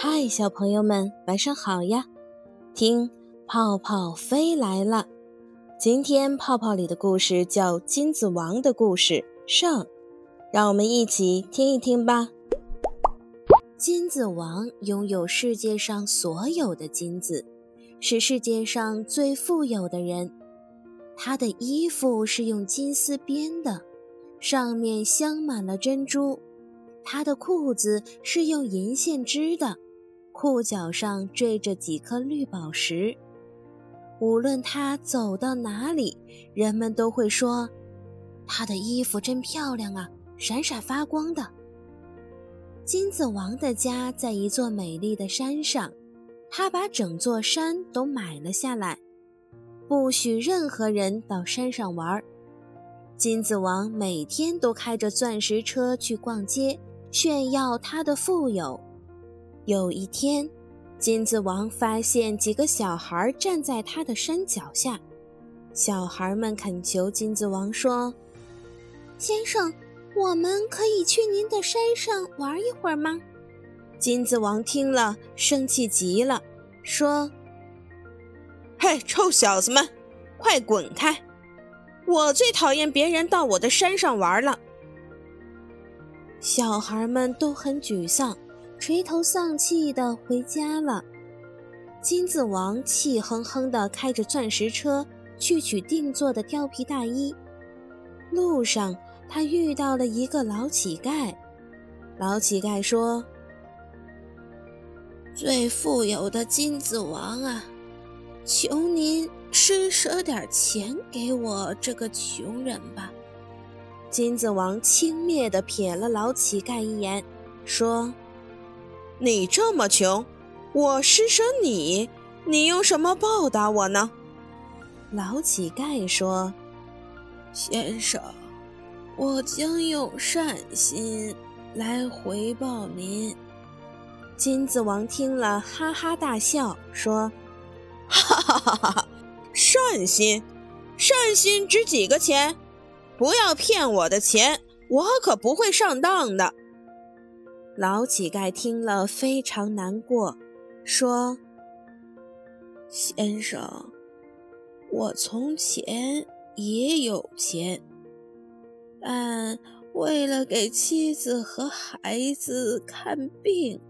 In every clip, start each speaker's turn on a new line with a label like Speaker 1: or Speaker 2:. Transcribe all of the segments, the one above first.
Speaker 1: 嗨，小朋友们，晚上好呀！听，泡泡飞来了。今天泡泡里的故事叫《金子王的故事》上，让我们一起听一听吧。金子王拥有世界上所有的金子，是世界上最富有的人。他的衣服是用金丝编的，上面镶满了珍珠。他的裤子是用银线织的。裤脚上缀着几颗绿宝石，无论他走到哪里，人们都会说：“他的衣服真漂亮啊，闪闪发光的。”金子王的家在一座美丽的山上，他把整座山都买了下来，不许任何人到山上玩。金子王每天都开着钻石车去逛街，炫耀他的富有。有一天，金子王发现几个小孩站在他的山脚下。小孩们恳求金子王说：“先生，我们可以去您的山上玩一会儿吗？”金子王听了，生气极了，说：“
Speaker 2: 嘿，臭小子们，快滚开！我最讨厌别人到我的山上玩了。”
Speaker 1: 小孩们都很沮丧。垂头丧气地回家了。金子王气哼哼地开着钻石车去取定做的貂皮大衣。路上，他遇到了一个老乞丐。老乞丐说：“
Speaker 3: 最富有的金子王啊，求您施舍点钱给我这个穷人吧。”
Speaker 1: 金子王轻蔑地瞥了老乞丐一眼，说。
Speaker 2: 你这么穷，我施舍你，你用什么报答我呢？
Speaker 1: 老乞丐说：“
Speaker 3: 先生，我将用善心来回报您。”
Speaker 1: 金子王听了，哈哈大笑，说：“
Speaker 2: 哈哈哈哈！善心，善心值几个钱？不要骗我的钱，我可不会上当的。”
Speaker 1: 老乞丐听了非常难过，说：“
Speaker 3: 先生，我从前也有钱，但为了给妻子和孩子看病，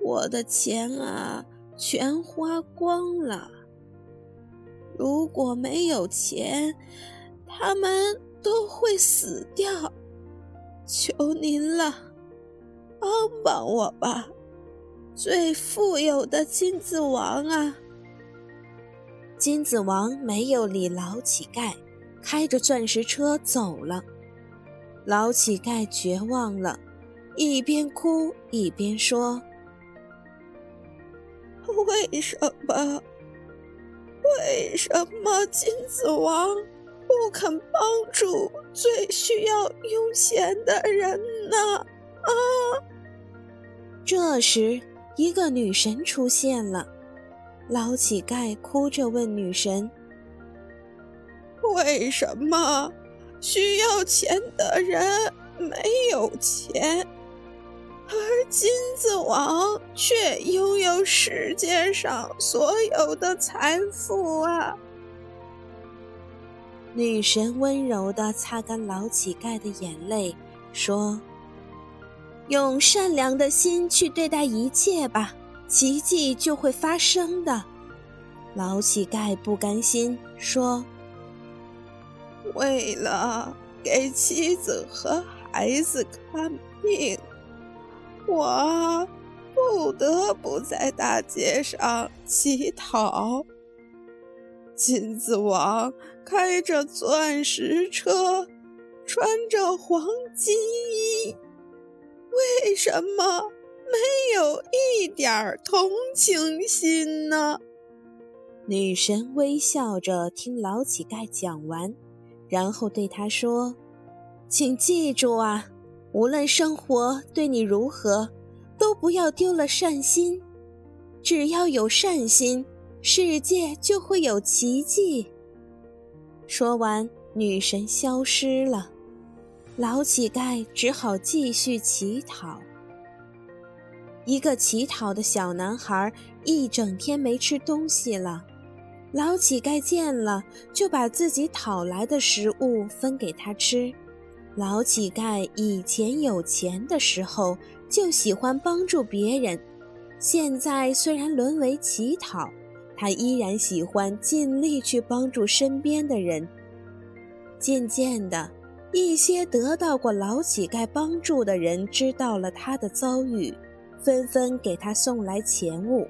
Speaker 3: 我的钱啊全花光了。如果没有钱，他们都会死掉。求您了。”帮帮我吧，最富有的金子王啊！
Speaker 1: 金子王没有理老乞丐，开着钻石车走了。老乞丐绝望了，一边哭一边说：“
Speaker 3: 为什么？为什么金子王不肯帮助最需要用钱的人呢？”啊！
Speaker 1: 这时，一个女神出现了。老乞丐哭着问女神：“
Speaker 3: 为什么需要钱的人没有钱，而金子王却拥有世界上所有的财富啊？”
Speaker 1: 女神温柔地擦干老乞丐的眼泪，说。用善良的心去对待一切吧，奇迹就会发生的。老乞丐不甘心说：“
Speaker 3: 为了给妻子和孩子看病，我不得不在大街上乞讨。金子王开着钻石车，穿着黄金衣。”为什么没有一点同情心呢？
Speaker 1: 女神微笑着听老乞丐讲完，然后对他说：“请记住啊，无论生活对你如何，都不要丢了善心。只要有善心，世界就会有奇迹。”说完，女神消失了。老乞丐只好继续乞讨。一个乞讨的小男孩一整天没吃东西了。老乞丐见了，就把自己讨来的食物分给他吃。老乞丐以前有钱的时候就喜欢帮助别人，现在虽然沦为乞讨，他依然喜欢尽力去帮助身边的人。渐渐的，一些得到过老乞丐帮助的人知道了他的遭遇，纷纷给他送来钱物，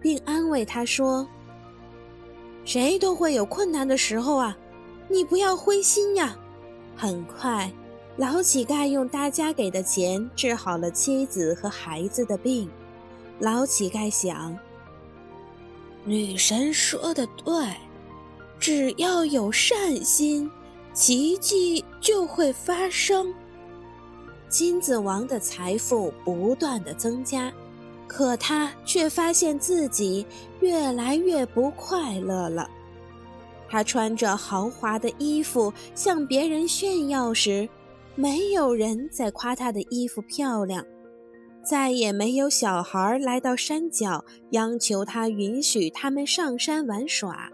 Speaker 1: 并安慰他说。谁都会有困难的时候啊，你不要灰心呀。很快，老乞丐用大家给的钱治好了妻子和孩子的病。老乞丐想：女神说的对，只要有善心，奇迹就会发生。金子王的财富不断的增加。可他却发现自己越来越不快乐了。他穿着豪华的衣服向别人炫耀时，没有人在夸他的衣服漂亮；再也没有小孩来到山脚央求他允许他们上山玩耍。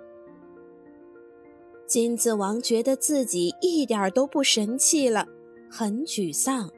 Speaker 1: 金子王觉得自己一点都不神气了，很沮丧。